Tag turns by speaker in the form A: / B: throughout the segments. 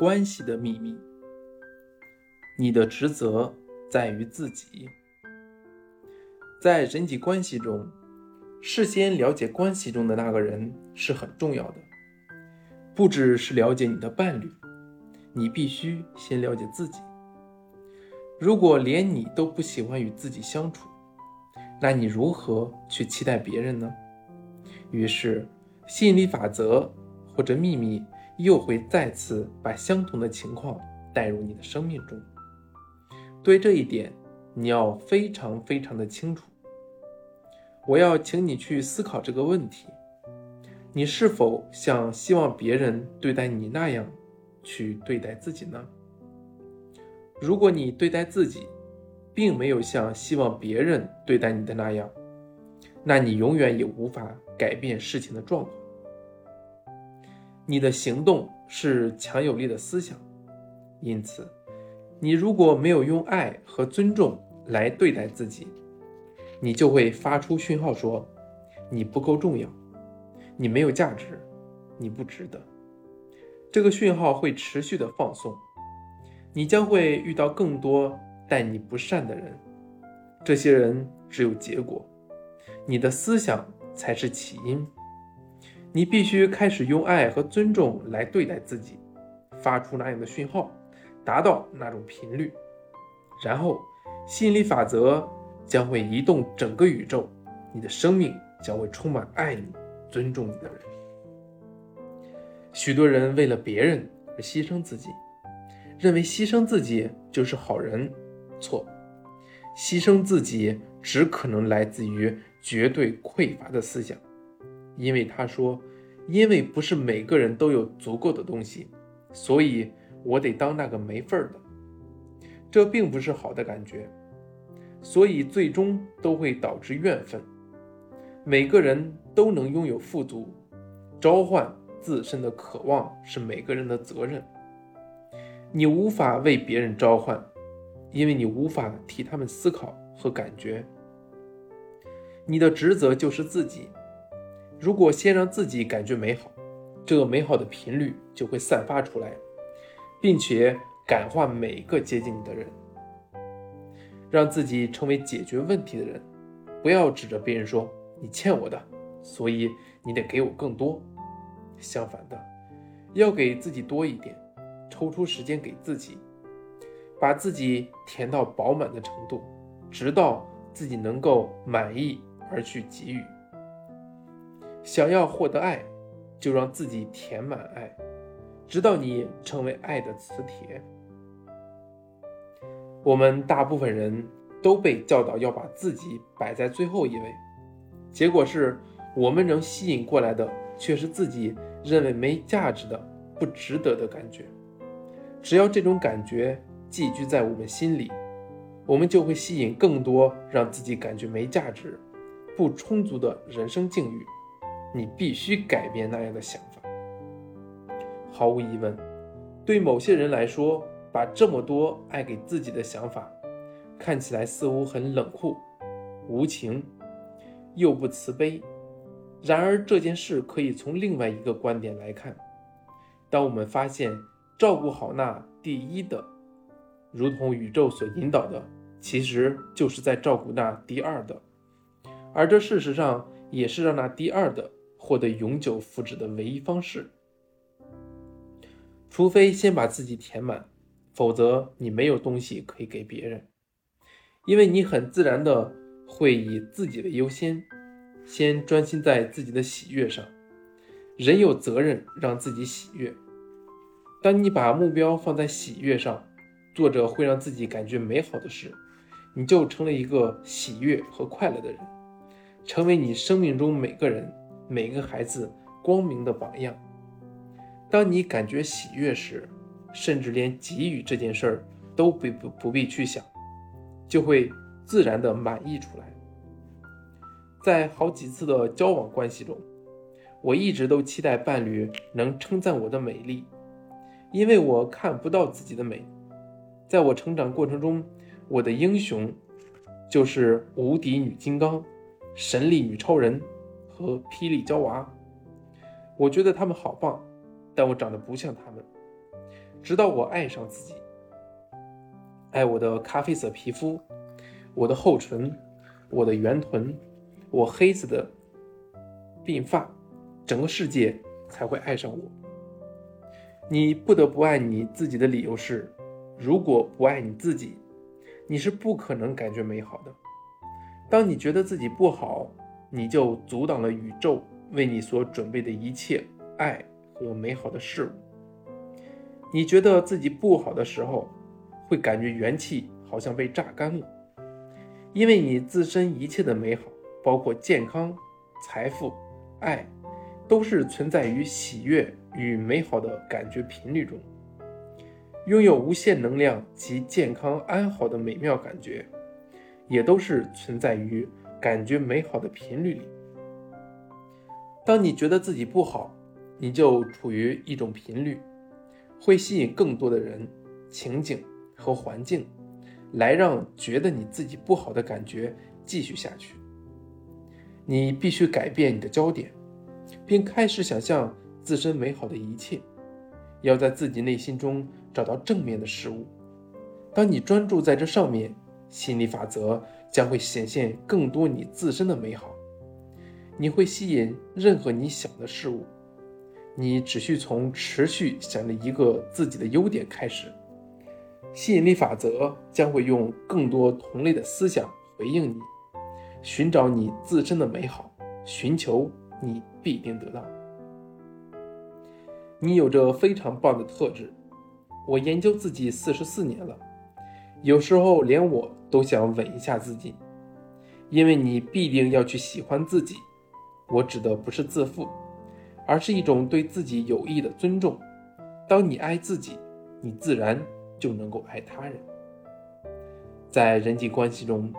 A: 关系的秘密。你的职责在于自己。在人际关系中，事先了解关系中的那个人是很重要的。不只是了解你的伴侣，你必须先了解自己。如果连你都不喜欢与自己相处，那你如何去期待别人呢？于是，吸引力法则或者秘密又会再次把相同的情况带入你的生命中。对这一点，你要非常非常的清楚。我要请你去思考这个问题：你是否像希望别人对待你那样去对待自己呢？如果你对待自己，并没有像希望别人对待你的那样，那你永远也无法改变事情的状况。你的行动是强有力的思想，因此，你如果没有用爱和尊重来对待自己，你就会发出讯号说：“你不够重要，你没有价值，你不值得。”这个讯号会持续的放送，你将会遇到更多待你不善的人。这些人只有结果，你的思想才是起因。你必须开始用爱和尊重来对待自己，发出那样的讯号，达到那种频率，然后吸引力法则。将会移动整个宇宙，你的生命将会充满爱你、尊重你的人。许多人为了别人而牺牲自己，认为牺牲自己就是好人。错，牺牲自己只可能来自于绝对匮乏的思想，因为他说：“因为不是每个人都有足够的东西，所以我得当那个没份儿的。”这并不是好的感觉。所以最终都会导致怨愤。每个人都能拥有富足，召唤自身的渴望是每个人的责任。你无法为别人召唤，因为你无法替他们思考和感觉。你的职责就是自己。如果先让自己感觉美好，这个美好的频率就会散发出来，并且感化每个接近你的人。让自己成为解决问题的人，不要指着别人说你欠我的，所以你得给我更多。相反的，要给自己多一点，抽出时间给自己，把自己填到饱满的程度，直到自己能够满意而去给予。想要获得爱，就让自己填满爱，直到你成为爱的磁铁。我们大部分人都被教导要把自己摆在最后一位，结果是我们能吸引过来的却是自己认为没价值的、不值得的感觉。只要这种感觉寄居在我们心里，我们就会吸引更多让自己感觉没价值、不充足的人生境遇。你必须改变那样的想法。毫无疑问，对某些人来说。把这么多爱给自己的想法，看起来似乎很冷酷、无情，又不慈悲。然而这件事可以从另外一个观点来看：当我们发现照顾好那第一的，如同宇宙所引导的，其实就是在照顾那第二的，而这事实上也是让那第二的获得永久福祉的唯一方式。除非先把自己填满。否则，你没有东西可以给别人，因为你很自然的会以自己为优先，先专心在自己的喜悦上。人有责任让自己喜悦。当你把目标放在喜悦上，做着会让自己感觉美好的事，你就成了一个喜悦和快乐的人，成为你生命中每个人、每个孩子光明的榜样。当你感觉喜悦时，甚至连给予这件事儿都不不不必去想，就会自然的满意出来。在好几次的交往关系中，我一直都期待伴侣能称赞我的美丽，因为我看不到自己的美。在我成长过程中，我的英雄就是无敌女金刚、神力女超人和霹雳娇娃。我觉得他们好棒，但我长得不像他们。直到我爱上自己，爱我的咖啡色皮肤，我的厚唇，我的圆臀，我黑色的鬓发，整个世界才会爱上我。你不得不爱你自己的理由是，如果不爱你自己，你是不可能感觉美好的。当你觉得自己不好，你就阻挡了宇宙为你所准备的一切爱和美好的事物。你觉得自己不好的时候，会感觉元气好像被榨干了，因为你自身一切的美好，包括健康、财富、爱，都是存在于喜悦与美好的感觉频率中。拥有无限能量及健康安好的美妙感觉，也都是存在于感觉美好的频率里。当你觉得自己不好，你就处于一种频率。会吸引更多的人、情景和环境，来让觉得你自己不好的感觉继续下去。你必须改变你的焦点，并开始想象自身美好的一切，要在自己内心中找到正面的事物。当你专注在这上面，心理法则将会显现更多你自身的美好。你会吸引任何你想的事物。你只需从持续想着一个自己的优点开始，吸引力法则将会用更多同类的思想回应你，寻找你自身的美好，寻求你必定得到。你有着非常棒的特质，我研究自己四十四年了，有时候连我都想吻一下自己，因为你必定要去喜欢自己。我指的不是自负。而是一种对自己有益的尊重。当你爱自己，你自然就能够爱他人。在人际关系中，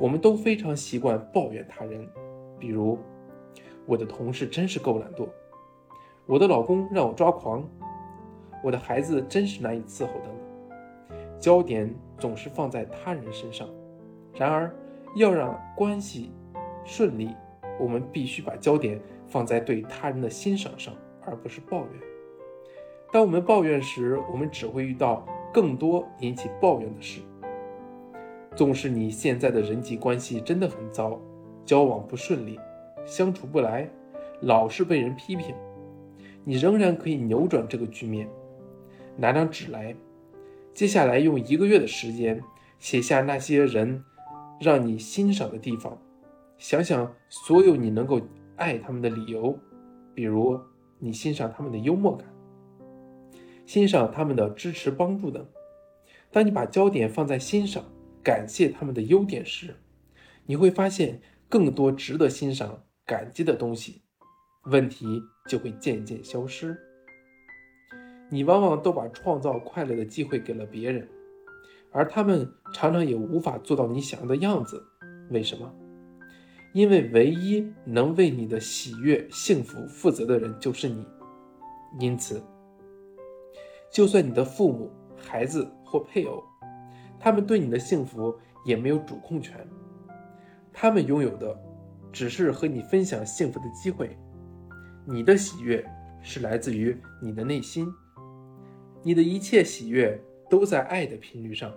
A: 我们都非常习惯抱怨他人，比如我的同事真是够懒惰，我的老公让我抓狂，我的孩子真是难以伺候等等。焦点总是放在他人身上。然而，要让关系顺利，我们必须把焦点。放在对他人的欣赏上，而不是抱怨。当我们抱怨时，我们只会遇到更多引起抱怨的事。纵使你现在的人际关系真的很糟，交往不顺利，相处不来，老是被人批评，你仍然可以扭转这个局面。拿张纸来，接下来用一个月的时间写下那些人让你欣赏的地方，想想所有你能够。爱他们的理由，比如你欣赏他们的幽默感，欣赏他们的支持帮助等。当你把焦点放在欣赏、感谢他们的优点时，你会发现更多值得欣赏、感激的东西，问题就会渐渐消失。你往往都把创造快乐的机会给了别人，而他们常常也无法做到你想要的样子。为什么？因为唯一能为你的喜悦、幸福负责的人就是你，因此，就算你的父母、孩子或配偶，他们对你的幸福也没有主控权，他们拥有的只是和你分享幸福的机会。你的喜悦是来自于你的内心，你的一切喜悦都在爱的频率上，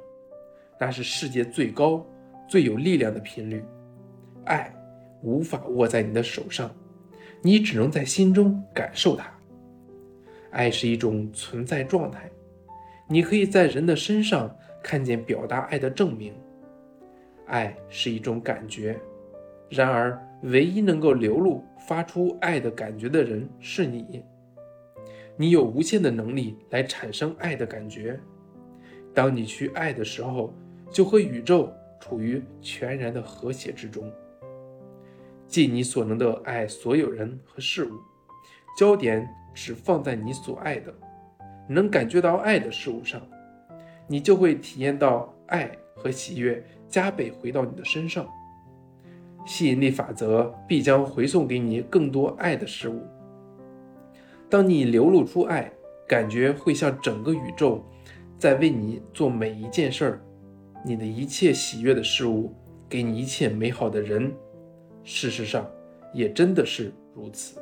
A: 那是世界最高、最有力量的频率，爱。无法握在你的手上，你只能在心中感受它。爱是一种存在状态，你可以在人的身上看见表达爱的证明。爱是一种感觉，然而唯一能够流露、发出爱的感觉的人是你。你有无限的能力来产生爱的感觉。当你去爱的时候，就和宇宙处于全然的和谐之中。尽你所能的爱所有人和事物，焦点只放在你所爱的、能感觉到爱的事物上，你就会体验到爱和喜悦加倍回到你的身上。吸引力法则必将回送给你更多爱的事物。当你流露出爱，感觉会像整个宇宙在为你做每一件事儿。你的一切喜悦的事物，给你一切美好的人。事实上，也真的是如此。